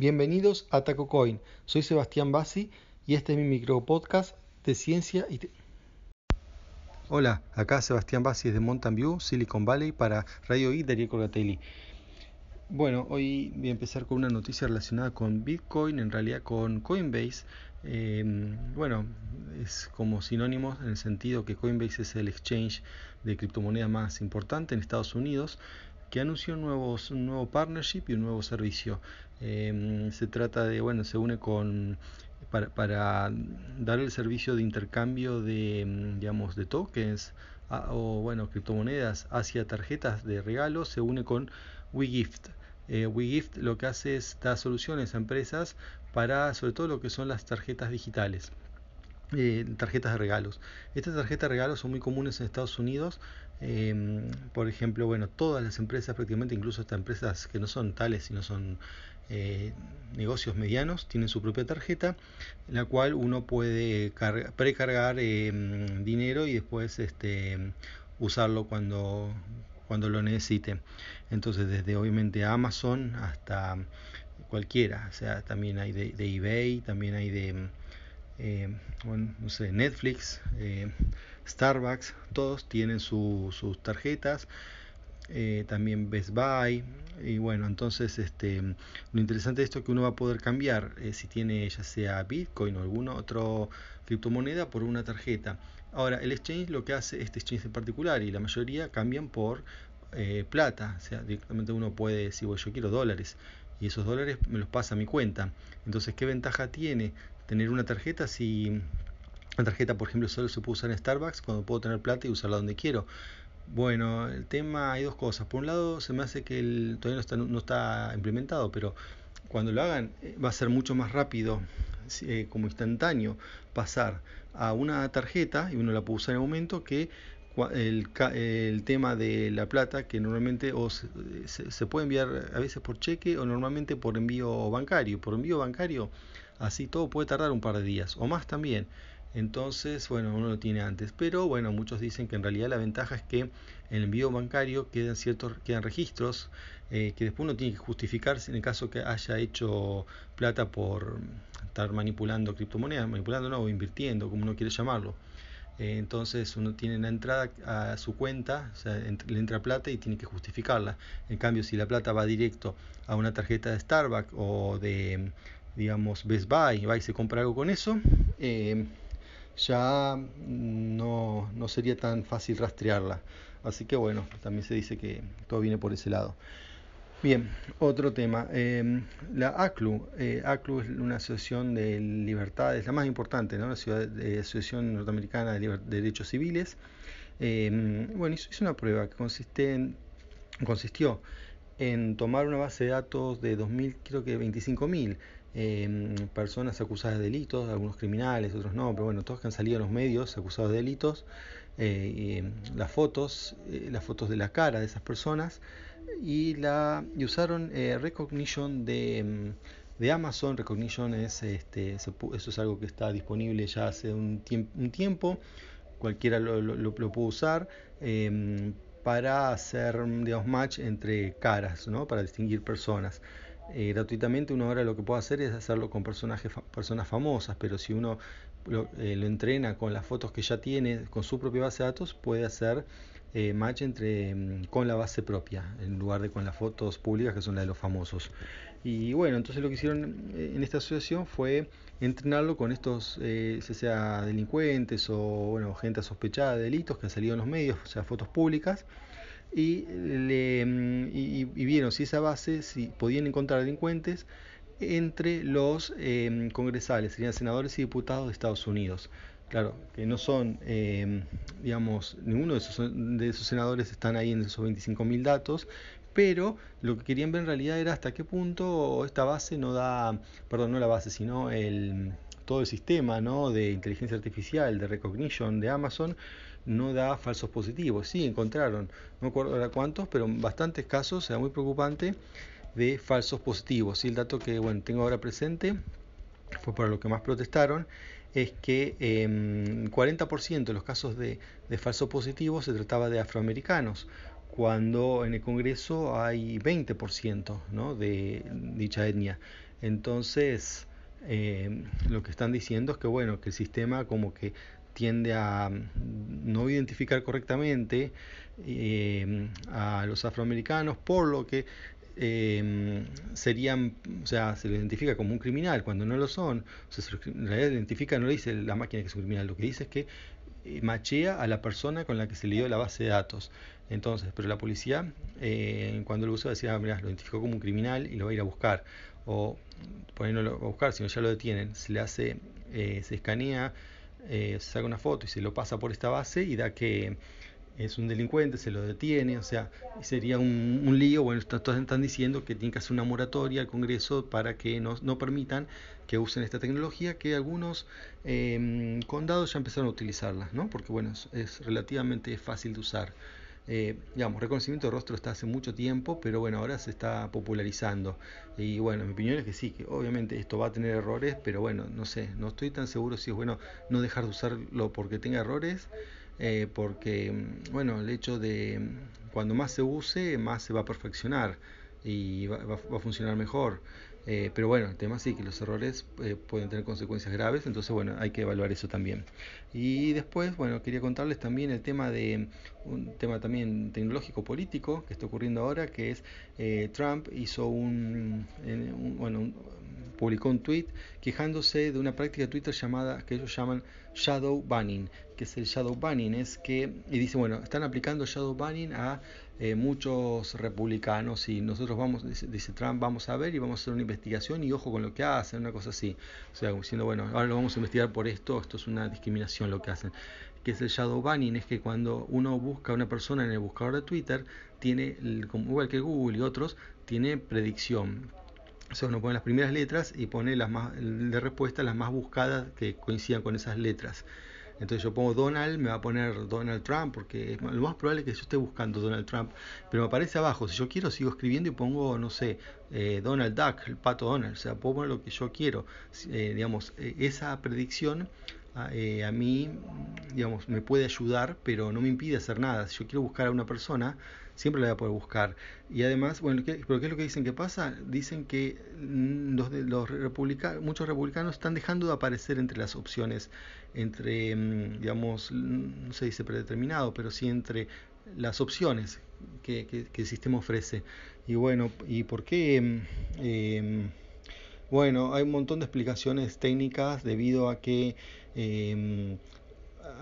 Bienvenidos a TacoCoin. Soy Sebastián Bassi y este es mi micro podcast de ciencia y Hola, acá Sebastián Bassi de Mountain View, Silicon Valley para Radio I de Colgatelli. Bueno, hoy voy a empezar con una noticia relacionada con Bitcoin, en realidad con Coinbase. Em, bueno, es como sinónimo en el sentido que Coinbase es el exchange de criptomonedas más importante en Estados Unidos que anunció nuevos, un nuevo partnership y un nuevo servicio. Em, se trata de, bueno, se une con para, para, dar el servicio de intercambio de, em, digamos, de tokens o, bueno, criptomonedas hacia tarjetas de regalo, se une con WeGift. Eh, WeGift lo que hace es dar soluciones a empresas para sobre todo lo que son las tarjetas digitales. Eh, tarjetas de regalos. Estas tarjetas de regalos son muy comunes en Estados Unidos. Em, por ejemplo, bueno, todas las empresas, prácticamente incluso estas empresas que no son tales, sino son eh, negocios medianos, tienen su propia tarjeta, en la cual uno puede precargar em, dinero y después este, usarlo cuando, cuando lo necesite. Entonces, desde obviamente Amazon hasta cualquiera, o sea, también hay de, eBay, también hay de, eh, no sé, Netflix, eh, Starbucks, todos tienen sus tarjetas. Eh, también Best Buy y bueno entonces este lo interesante de esto es que uno va a poder cambiar si tiene ya sea Bitcoin o alguna otra criptomoneda por una tarjeta ahora el exchange lo que hace este exchange en particular y la mayoría cambian por eh, plata, o sea, directamente uno puede decir, yo quiero dólares y esos dólares me los pasa a mi cuenta. Entonces, ¿qué ventaja tiene tener una tarjeta si la tarjeta, por ejemplo, solo se puede usar en Starbucks cuando puedo tener plata y usarla donde quiero? Bueno, el tema hay dos cosas. Por un lado, se me hace que el, todavía no está, no está implementado, pero cuando lo hagan eh, va a ser mucho más rápido, eh, como instantáneo, pasar a una tarjeta y uno la puede usar en el momento que el, tema de la plata que normalmente o se, puede enviar a veces por cheque o normalmente por envío bancario. Por envío bancario así todo puede tardar un par de días o más también. Entonces, bueno, uno lo tiene antes. Pero bueno, muchos dicen que en realidad la ventaja es que en el envío bancario quedan ciertos quedan registros eh, que después uno tiene que justificarse en el caso que haya hecho plata por estar manipulando criptomonedas, manipulando no, o invirtiendo, como uno quiere llamarlo. Eh, entonces uno tiene la entrada a su cuenta, o sea, le entra plata y tiene que justificarla. En cambio, si la plata va directo a una tarjeta de Starbucks o de, digamos, Best Buy, va y se compra algo con eso, eh, ya no, no sería tan fácil rastrearla. Así que bueno, también se dice que todo viene por ese lado. Bien, otro tema. Em, la ACLU. Eh, ACLU es una asociación de libertades, la más importante, ¿no? la ciudad de, Asociación Norteamericana de, Derechos Civiles. Em, bueno, hizo, una prueba que consiste en, consistió en tomar una base de datos de 2.000, creo que 25.000 em, personas acusadas de delitos, algunos criminales, otros no, pero bueno, todos que han salido en los medios acusados de delitos, eh, las fotos, eh, las fotos de la cara de esas personas y, la, y usaron eh, Recognition de, mm, de, Amazon. Recognition es, este, eso es algo que está disponible ya hace un, un tiempo, cualquiera lo, lo, puede usar. Em, para hacer digamos, match entre caras, ¿no? para distinguir personas. Eh, gratuitamente uno ahora lo que puede hacer es hacerlo con personajes, personas famosas, pero si uno lo, eh, lo, entrena con las fotos que ya tiene, con su propia base de datos, puede hacer eh, match entre, mm, con la base propia, en lugar de con las fotos públicas que son las de los famosos. Y bueno, entonces lo que hicieron eh, en esta asociación fue entrenarlo con estos, eh, sea delincuentes o bueno, gente sospechada de delitos que han salido en los medios, o sea, fotos públicas, y, le, mm, y, vieron si esa base, si podían encontrar delincuentes entre los eh, congresales, serían senadores y diputados de Estados Unidos. Claro, que no son, eh, digamos, ninguno de esos, de esos senadores están ahí en esos 25.000 datos, pero lo que querían ver en realidad era hasta qué punto esta base no da, perdón, no la base, sino el, todo el sistema ¿no? de inteligencia artificial, de recognition de Amazon, no da falsos positivos. Sí, encontraron, no me acuerdo ahora cuántos, pero bastantes casos, sea muy preocupante, de falsos positivos. Y el dato que bueno, tengo ahora presente fue para lo que más protestaron es que en em, 40% de los casos de, de falso positivo se trataba de afroamericanos, cuando en el Congreso hay 20% ¿no? de dicha etnia. Entonces, eh, lo que están diciendo es que bueno, que el sistema como que tiende a no identificar correctamente eh, a los afroamericanos, por lo que eh, serían, o sea, se lo identifica como un criminal cuando no lo son. O sea, en realidad identifica, no le dice la máquina que es un criminal, lo que dice es que machea a la persona con la que se le dio la base de datos. Entonces, pero la policía, cuando lo usó, decía, ah, mira, lo identificó como un criminal y lo va a ir a buscar. O ponerlo a buscar, si no ya lo detienen, se le hace, se escanea, se saca una foto y se lo pasa por esta base y da que es un delincuente, se lo detiene, o sea, sería un, lío. Bueno, todos están diciendo que tiene que hacer una moratoria al Congreso para que no, no permitan que usen esta tecnología, que algunos em, condados ya empezaron a utilizarla, ¿no? Porque, bueno, es, relativamente fácil de usar. Eh, digamos, reconocimiento de rostro está hace mucho tiempo, pero bueno, ahora se está popularizando. Y bueno, mi opinión es que sí, que obviamente esto va a tener errores, pero bueno, no sé, no estoy tan seguro si es bueno no dejar de usarlo porque tenga errores eh, porque, mm, bueno, el hecho de mm, cuando más se use, más se va a perfeccionar y va, a funcionar mejor. Eh, pero bueno, el tema sí que los errores eh, pueden tener consecuencias graves, entonces bueno, hay que evaluar eso también. Y después, bueno, quería contarles también el tema de un tema también tecnológico político que está ocurriendo ahora, que es Trump hizo un, bueno, publicó un tweet quejándose de una práctica de Twitter llamada que ellos llaman shadow banning, que es el shadow banning, es que, y dice, bueno, están aplicando shadow banning a eh, muchos republicanos y nosotros vamos, dice, Trump, vamos a ver y vamos a hacer una investigación y ojo con lo que hacen, una cosa así. O sea, diciendo, bueno, ahora lo vamos a investigar por esto, esto es una discriminación lo que hacen. Que es el shadow banning, es que cuando uno busca a una persona en el buscador de Twitter, tiene, como igual que Google y otros, tiene predicción o sea, uno pone las primeras letras y pone las más de respuesta las más buscadas que coincidan con esas letras. Entonces yo pongo Donald, me va a poner Donald Trump, porque lo más probable es que yo esté buscando Donald Trump, pero me aparece abajo. Si yo quiero, sigo escribiendo y pongo, no sé, eh, Donald Duck, el pato Donald. O sea, puedo poner lo que yo quiero. Eh, digamos, eh, esa predicción a, mí, digamos, me puede ayudar, pero no me impide hacer nada. Si yo quiero buscar a una persona, siempre la voy a poder buscar. Y además, bueno, ¿qué, ¿pero qué es lo que dicen que pasa? Dicen que mm, los, los republicanos, muchos republicanos están dejando de aparecer entre las opciones, entre, mm, digamos, no se dice predeterminado, pero sí entre las opciones que, que, el sistema ofrece. Y bueno, ¿y por qué? Mm, eh, bueno, hay un montón de explicaciones técnicas debido a que eh,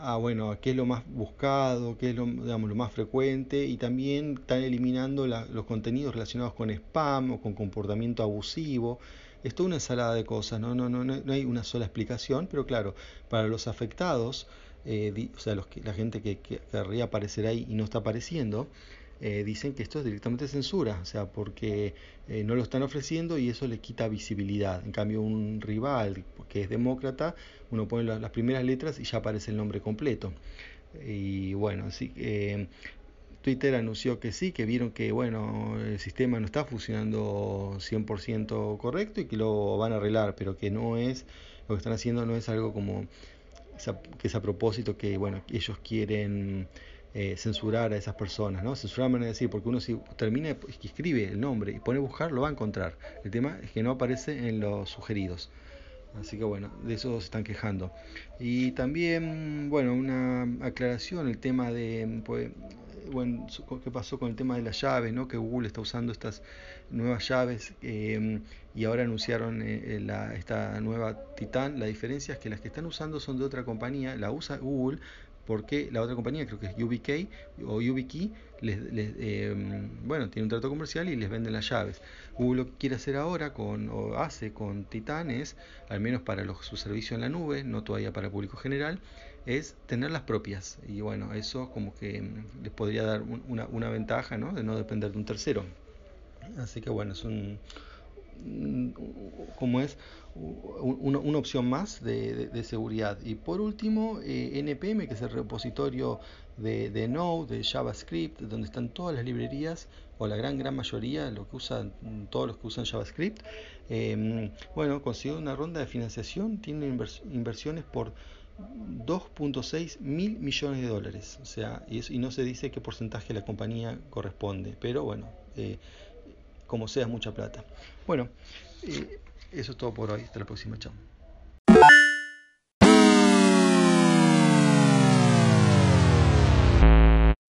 ah, bueno, qué es lo más buscado, qué es lo, digamos, lo más frecuente y también están eliminando los contenidos relacionados con spam o con comportamiento abusivo. Es toda una ensalada de cosas, ¿no? No, no, no, hay una sola explicación, pero claro, para los afectados, eh, o sea, los que, la gente que, que querría aparecer ahí y no está apareciendo, eh, dicen que esto es directamente censura, o sea, porque eh, no lo están ofreciendo y eso le quita visibilidad. En cambio, un rival que es demócrata, uno pone las primeras letras y ya aparece el nombre completo. Y bueno, así eh, Twitter anunció que sí, que vieron que bueno, el sistema no está funcionando 100% correcto y que lo van a arreglar, pero que no es, lo que están haciendo no es algo como que es a propósito que bueno, ellos quieren eh, censurar a esas personas, ¿no? Censurar a decir, porque uno si termina y escribe el nombre y pone buscar, lo va a encontrar. El tema es que no aparece en los sugeridos. Así que bueno, de eso se están quejando. Y también, bueno, una aclaración, el tema de, pues, bueno, qué pasó con el tema de las llaves, ¿no? Que Google está usando estas nuevas llaves eh, y ahora anunciaron eh, la, esta nueva Titan. La diferencia es que las que están usando son de otra compañía, la usa Google, porque la otra compañía, creo que es UBK o YubiKey, les, eh, bueno, tiene un trato comercial y les venden las llaves. Google lo que quiere hacer ahora con, o hace con Titan es, al menos para su servicio en la nube, no todavía para el público general, es tener las propias. Y bueno, eso como que mm, les podría dar una, una ventaja, ¿no? De no depender de un tercero. Así que bueno, es un, como es una, opción más de, seguridad. Y por último, eh, NPM, que es el repositorio de, de, Node, de JavaScript, donde están todas las librerías, o la gran, gran mayoría, lo que usan, todos los que usan JavaScript. Em, bueno, consiguió una ronda de financiación, tiene inversiones por 2.6 mil millones de dólares. O sea, y, y, no se dice qué porcentaje la compañía corresponde, pero bueno, eh, como sea, es mucha plata. Bueno, eh, eso es todo por hoy. Hasta la próxima. Chao.